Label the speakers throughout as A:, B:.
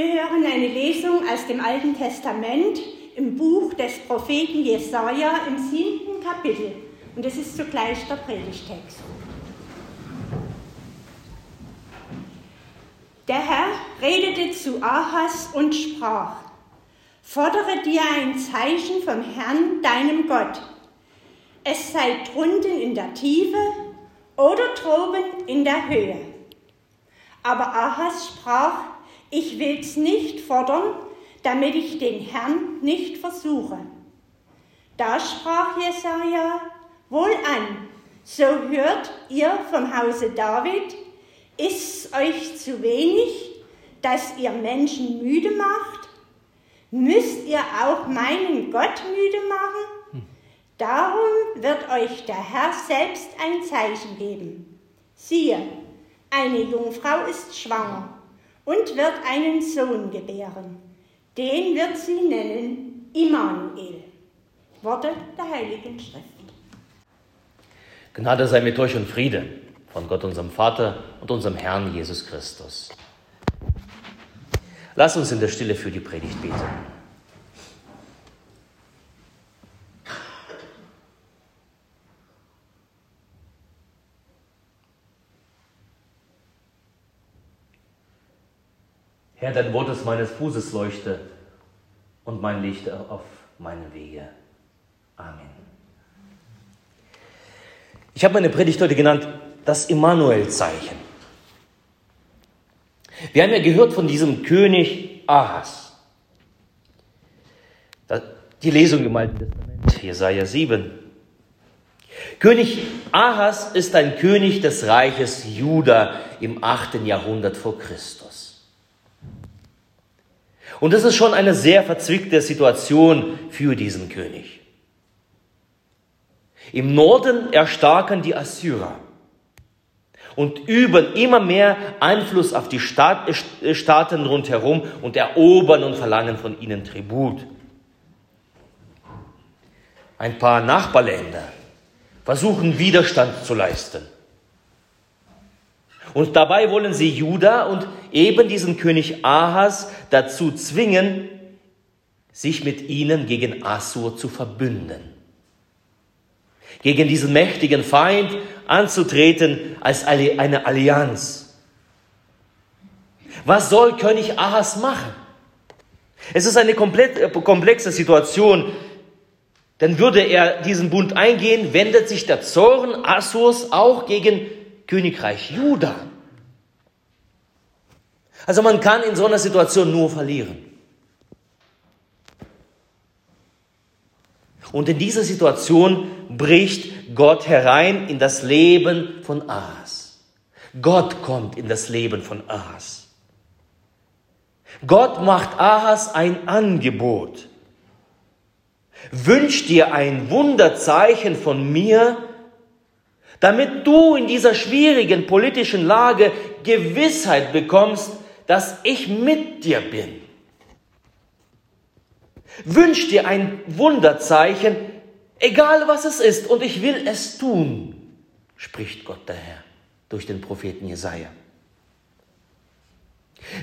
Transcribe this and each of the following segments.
A: Wir hören eine Lesung aus dem Alten Testament im Buch des Propheten Jesaja im siebten Kapitel. Und es ist zugleich der Predigtext. Der Herr redete zu Ahas und sprach: Fordere dir ein Zeichen vom Herrn, deinem Gott. Es sei drunten in der Tiefe oder droben in der Höhe. Aber Ahas sprach: Ich will's nicht fordern, damit ich den Herrn nicht versuche. Da sprach Jesaja: Wohlan, so hört ihr vom Hause David, ist's euch zu wenig, dass ihr Menschen müde macht? Müsst ihr auch meinen Gott müde machen? Darum wird euch der Herr selbst ein Zeichen geben. Siehe, eine Jungfrau ist schwanger und wird einen Sohn gebären. Den wird sie nennen Immanuel. Worte der Heiligen Schrift.
B: Gnade sei mit euch und Friede von Gott, unserem Vater und unserem Herrn Jesus Christus. Lass uns in der Stille für die Predigt beten. Herr, dein Wort ist meines Fußes Leuchte und mein Licht auf meinen Wege. Amen. Ich habe meine Predigt heute genannt, das Immanuel-Zeichen. Wir haben ja gehört von diesem König Ahas. Die Lesung im Alten Testament, Jesaja 7. König Ahas ist ein König des Reiches Juda im 8. Jahrhundert vor Christus. Und das ist schon eine sehr verzwickte Situation für diesen König. Im Norden erstarken die Assyrer und üben immer mehr Einfluss auf die Staat, äh, Staaten rundherum und erobern und verlangen von ihnen Tribut. Ein paar Nachbarländer versuchen Widerstand zu leisten. Und dabei wollen sie Juda und eben diesen König Ahas dazu zwingen, sich mit ihnen gegen Assur zu verbünden. Gegen diesen mächtigen Feind anzutreten als eine Allianz. Was soll König Ahas machen? Es ist eine komplett, äh, komplexe Situation, denn würde er diesen Bund eingehen, wendet sich der Zorn Assurs auch gegen Königreich Juda. Also man kann in so einer Situation nur verlieren. Und in dieser Situation bricht Gott herein in das Leben von Ahas. Gott kommt in das Leben von Ahas. Gott macht Ahas ein Angebot. Wünsch dir ein Wunderzeichen von mir, damit du in dieser schwierigen politischen Lage Gewissheit bekommst, dass ich mit dir bin. Wünsch dir ein Wunderzeichen, egal was es ist, und ich will es tun, spricht Gott der Herr durch den Propheten Jesaja.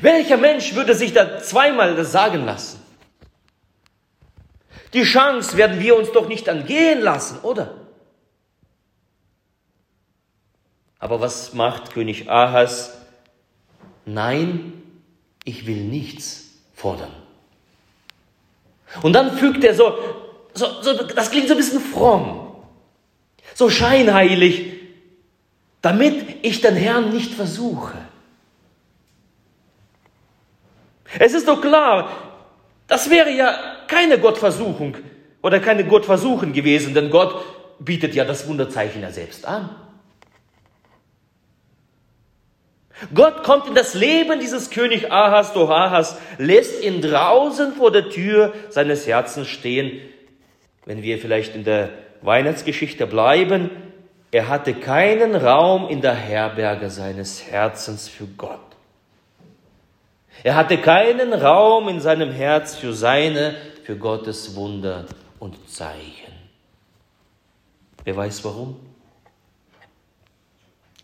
B: Welcher Mensch würde sich da zweimal das sagen lassen? Die Chance werden wir uns doch nicht angehen lassen, oder? Aber was macht König Ahas? Nein, ich will nichts fordern. Und dann fügt er so, so, so, das klingt so ein bisschen fromm, so scheinheilig, damit ich den Herrn nicht versuche. Es ist doch klar, das wäre ja keine Gottversuchung oder keine Gottversuchen gewesen, denn Gott bietet ja das Wunderzeichen ja selbst an. Gott kommt in das Leben dieses König Ahas, Ahas, lässt ihn draußen vor der Tür seines Herzens stehen. Wenn wir vielleicht in der Weihnachtsgeschichte bleiben, er hatte keinen Raum in der Herberge seines Herzens für Gott. Er hatte keinen Raum in seinem Herz für seine, für Gottes Wunder und Zeichen. Wer weiß warum?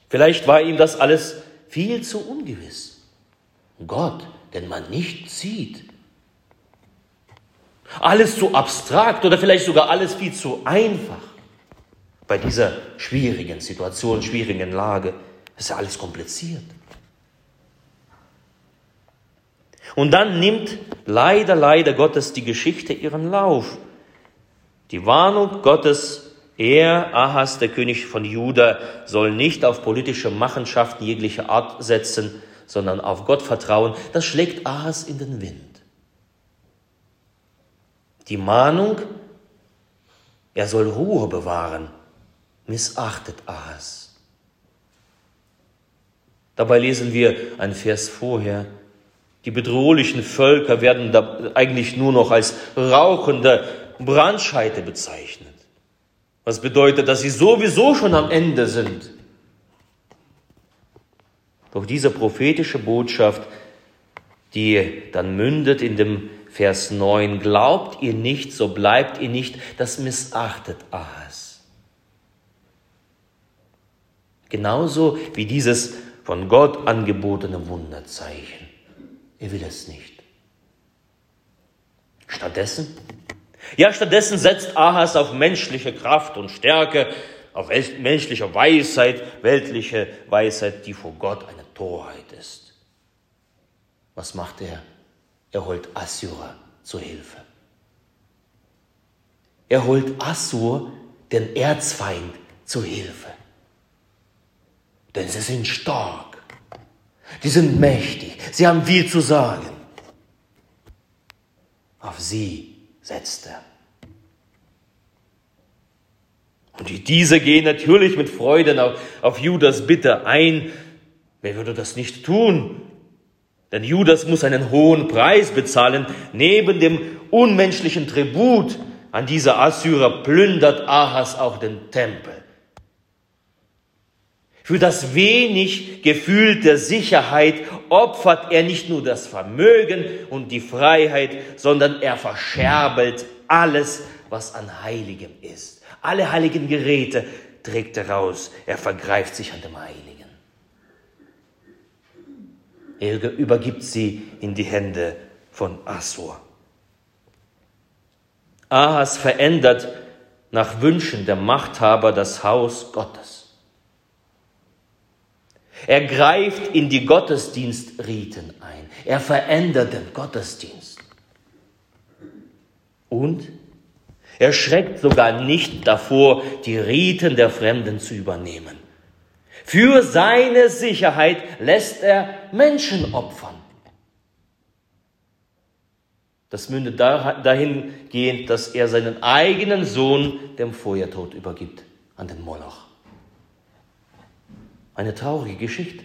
B: Vielleicht war ihm das alles viel zu ungewiss. Gott, den man nicht sieht. Alles zu abstrakt oder vielleicht sogar alles viel zu einfach bei dieser schwierigen Situation, schwierigen Lage. Ist ja alles kompliziert. Und dann nimmt leider, leider Gottes die Geschichte ihren Lauf. Die Warnung Gottes, er, Ahas, der König von Juda, soll nicht auf politische Machenschaften jeglicher Art setzen, sondern auf Gott vertrauen, das schlägt Ahas in den Wind. Die Mahnung, er soll Ruhe bewahren, missachtet Ahas. Dabei lesen wir ein Vers vorher, die bedrohlichen Völker werden da eigentlich nur noch als rauchende Brandscheite bezeichnet. Was bedeutet, dass sie sowieso schon am Ende sind. Doch diese prophetische Botschaft, die dann mündet in dem Vers 9, glaubt ihr nicht, so bleibt ihr nicht, das missachtet Ahas. Genauso wie dieses von Gott angebotene Wunderzeichen. Er will es nicht. Stattdessen? Ja, stattdessen setzt Ahas auf menschliche Kraft und Stärke, auf menschliche Weisheit, weltliche Weisheit, die vor Gott eine Torheit ist. Was macht er? Er holt Assur zur Hilfe. Er holt Assur, den Erzfeind, zur Hilfe. Denn sie sind stark. Die sind mächtig. Sie haben viel zu sagen. Auf sie setzt er. Und diese gehen natürlich mit Freuden auf, auf Judas Bitte ein. Wer würde das nicht tun? Denn Judas muss einen hohen Preis bezahlen. Neben dem unmenschlichen Tribut an diese Assyrer plündert Ahas auch den Tempel. Für das wenig Gefühl der Sicherheit opfert er nicht nur das Vermögen und die Freiheit, sondern er verscherbelt alles, was an Heiligem ist. Alle heiligen Geräte trägt er raus. Er vergreift sich an dem Heiligen. Er übergibt sie in die Hände von Assur. Ahas verändert nach Wünschen der Machthaber das Haus Gottes. Er greift in die Gottesdienstriten ein. Er verändert den Gottesdienst. Und er schreckt sogar nicht davor, die Riten der Fremden zu übernehmen. Für seine Sicherheit lässt er Menschen opfern. Das mündet dahingehend, dass er seinen eigenen Sohn dem Feuertod übergibt, an den Moloch. Eine traurige Geschichte.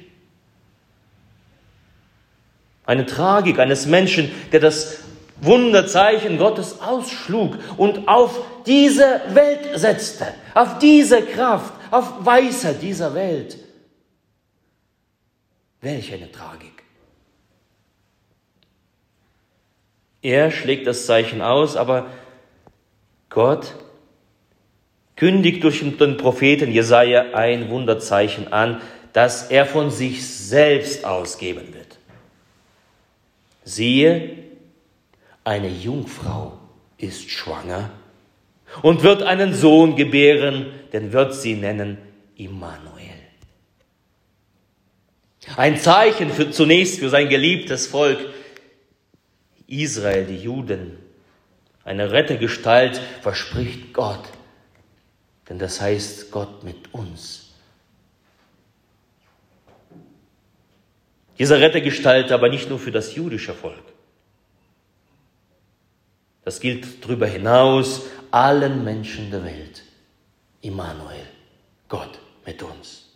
B: Eine Tragik eines Menschen, der das Wunderzeichen Gottes ausschlug und auf diese Welt setzte, auf diese Kraft, auf Weisheit dieser Welt. Welch eine Tragik. Er schlägt das Zeichen aus, aber Gott kündigt durch den Propheten Jesaja ein Wunderzeichen an, das er von sich selbst ausgeben wird. Siehe, eine Jungfrau ist schwanger und wird einen Sohn gebären, den wird sie nennen Immanuel. Ein Zeichen für, zunächst für sein geliebtes Volk Israel, die Juden. Eine Rettergestalt verspricht Gott denn das heißt Gott mit uns. Dieser Rettergestalt aber nicht nur für das jüdische Volk. Das gilt darüber hinaus allen Menschen der Welt. Immanuel, Gott mit uns.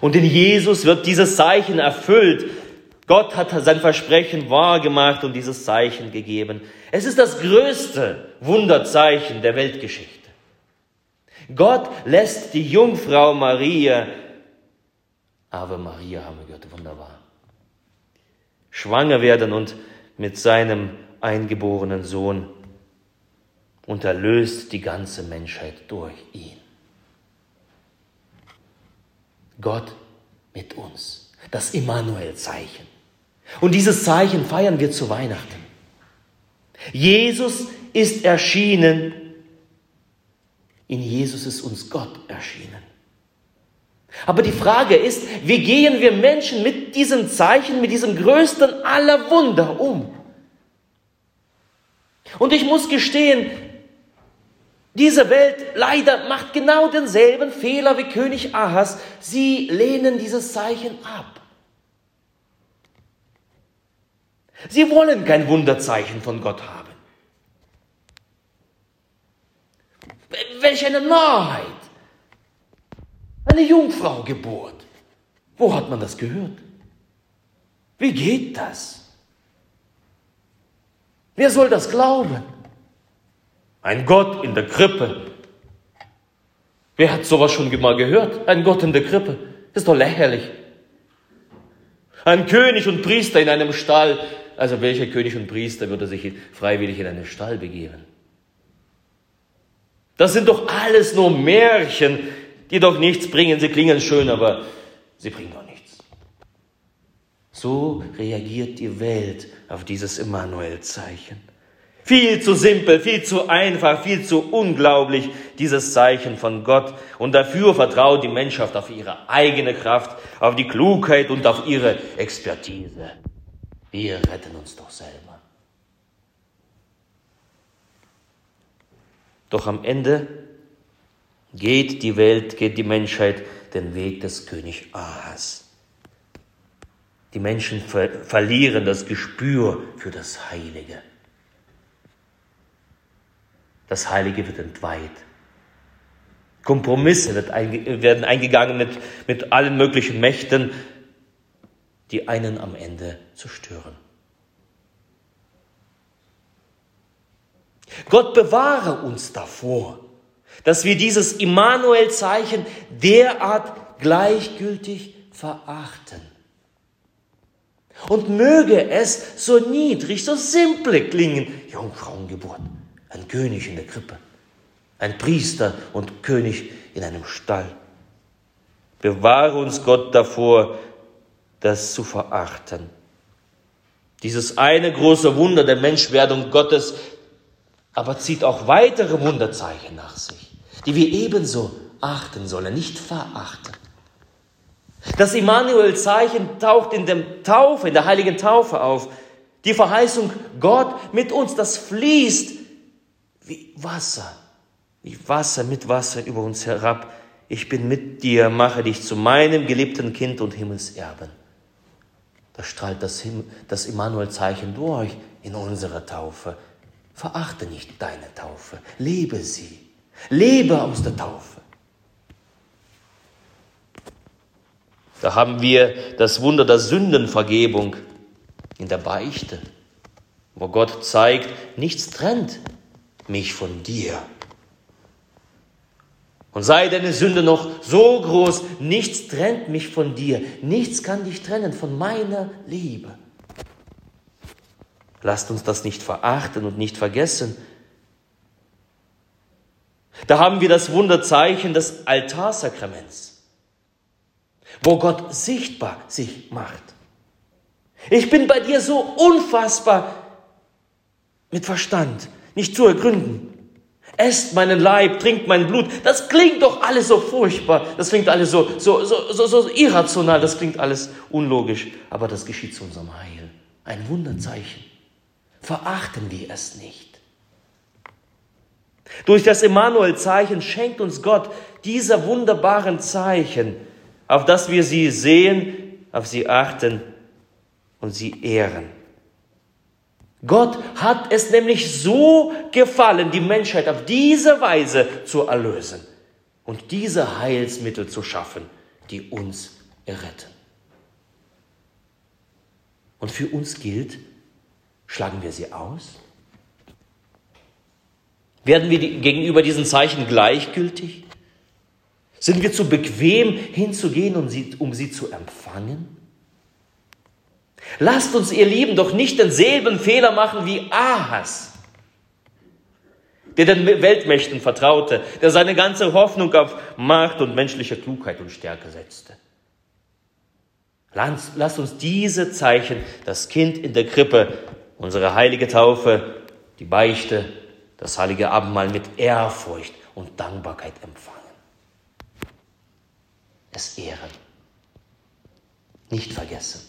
B: Und in Jesus wird dieses Zeichen erfüllt. Gott hat sein Versprechen wahrgemacht und dieses Zeichen gegeben. Es ist das größte Wunderzeichen der Weltgeschichte. Gott lässt die Jungfrau Maria, Ave Maria haben wir gehört, wunderbar, schwanger werden und mit seinem eingeborenen Sohn und erlöst die ganze Menschheit durch ihn. Gott mit uns, das Immanuel-Zeichen. Und dieses Zeichen feiern wir zu Weihnachten. Jesus ist erschienen. In Jesus ist uns Gott erschienen. Aber die Frage ist, wie gehen wir Menschen mit diesem Zeichen, mit diesem größten aller Wunder um? Und ich muss gestehen, diese Welt leider macht genau denselben Fehler wie König Ahas. Sie lehnen dieses Zeichen ab. Sie wollen kein Wunderzeichen von Gott haben. Welch eine Narrheit! Eine Jungfrau Geburt. Wo hat man das gehört? Wie geht das? Wer soll das glauben? Ein Gott in der Krippe. Wer hat sowas schon mal gehört? Ein Gott in der Krippe. Das ist doch lächerlich. Ein König und Priester in einem Stall. Also welcher König und Priester würde sich freiwillig in einen Stall begeben? Das sind doch alles nur Märchen, die doch nichts bringen. Sie klingen schön, aber sie bringen doch nichts. So reagiert die Welt auf dieses Immanuel-Zeichen. Viel zu simpel, viel zu einfach, viel zu unglaublich, dieses Zeichen von Gott. Und dafür vertraut die Menschheit auf ihre eigene Kraft, auf die Klugheit und auf ihre Expertise. Wir retten uns doch selber. Doch am Ende geht die Welt, geht die Menschheit den Weg des König Ahas. Die Menschen ver verlieren das Gespür für das Heilige. Das Heilige wird entweiht. Kompromisse werden eingegangen mit, mit allen möglichen Mächten, die einen am Ende zerstören. Gott bewahre uns davor, dass wir dieses Immanuel-Zeichen derart gleichgültig verachten. Und möge es so niedrig, so simple klingen, Jungfrauengeburt, ein König in der Krippe, ein Priester und König in einem Stall. Bewahre uns Gott davor, das zu verachten. Dieses eine große Wunder der Menschwerdung Gottes aber zieht auch weitere Wunderzeichen nach sich, die wir ebenso achten sollen, nicht verachten. Das Immanuel-Zeichen taucht in der Taufe, in der heiligen Taufe auf. Die Verheißung Gott mit uns, das fließt wie Wasser, wie Wasser mit Wasser über uns herab. Ich bin mit dir, mache dich zu meinem geliebten Kind und Himmelserben. Da strahlt das, das Immanuel-Zeichen durch in unserer Taufe. Verachte nicht deine Taufe, lebe sie. Lebe aus der Taufe. Da haben wir das Wunder der Sündenvergebung in der Beichte, wo Gott zeigt, nichts trennt mich von dir. Und sei deine Sünde noch so groß, nichts trennt mich von dir, nichts kann dich trennen von meiner Liebe. Lasst uns das nicht verachten und nicht vergessen. Da haben wir das Wunderzeichen des Altarsakraments, wo Gott sichtbar sich macht. Ich bin bei dir so unfassbar mit Verstand, nicht zu ergründen. Esst meinen Leib, trinkt mein Blut. Das klingt doch alles so furchtbar. Das klingt alles so, so, so, so, so irrational. Das klingt alles unlogisch. Aber das geschieht zu unserem Heil. Ein Wunderzeichen verachten wir es nicht. Durch das Emanuel-Zeichen schenkt uns Gott diese wunderbaren Zeichen, auf das wir sie sehen, auf sie achten und sie ehren. Gott hat es nämlich so gefallen, die Menschheit auf diese Weise zu erlösen und diese Heilsmittel zu schaffen, die uns erretten. Und für uns gilt, Schlagen wir sie aus? Werden wir gegenüber diesen Zeichen gleichgültig? Sind wir zu bequem hinzugehen, um sie, um sie zu empfangen? Lasst uns, ihr Lieben, doch nicht denselben Fehler machen wie Ahas, der den Weltmächten vertraute, der seine ganze Hoffnung auf Macht und menschliche Klugheit und Stärke setzte. Lasst uns diese Zeichen, das Kind in der Krippe, unsere heilige Taufe, die Beichte, das heilige Abendmahl mit Ehrfurcht und Dankbarkeit empfangen. Es ehren. Nicht vergessen.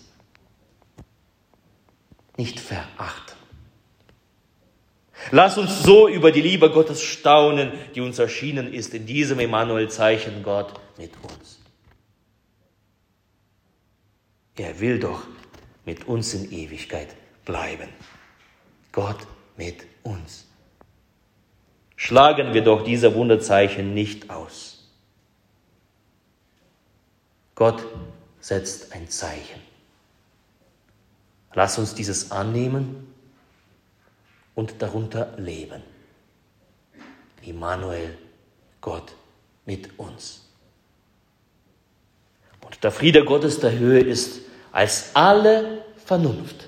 B: Nicht verachten. Lass uns so über die Liebe Gottes staunen, die uns erschienen ist in diesem Emanuel-Zeichen Gott mit uns. Er will doch mit uns in Ewigkeit bleiben. Gott mit uns. Schlagen wir doch diese Wunderzeichen nicht aus. Gott setzt ein Zeichen. Lass uns dieses annehmen und darunter leben. Immanuel, Gott mit uns. Und der Friede Gottes der Höhe ist als alle Vernunft.